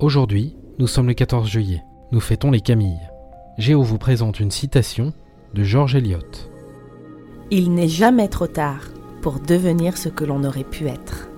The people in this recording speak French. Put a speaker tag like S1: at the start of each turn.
S1: Aujourd'hui, nous sommes le 14 juillet. Nous fêtons les Camilles. Géo vous présente une citation de George Eliot.
S2: Il n'est jamais trop tard pour devenir ce que l'on aurait pu être.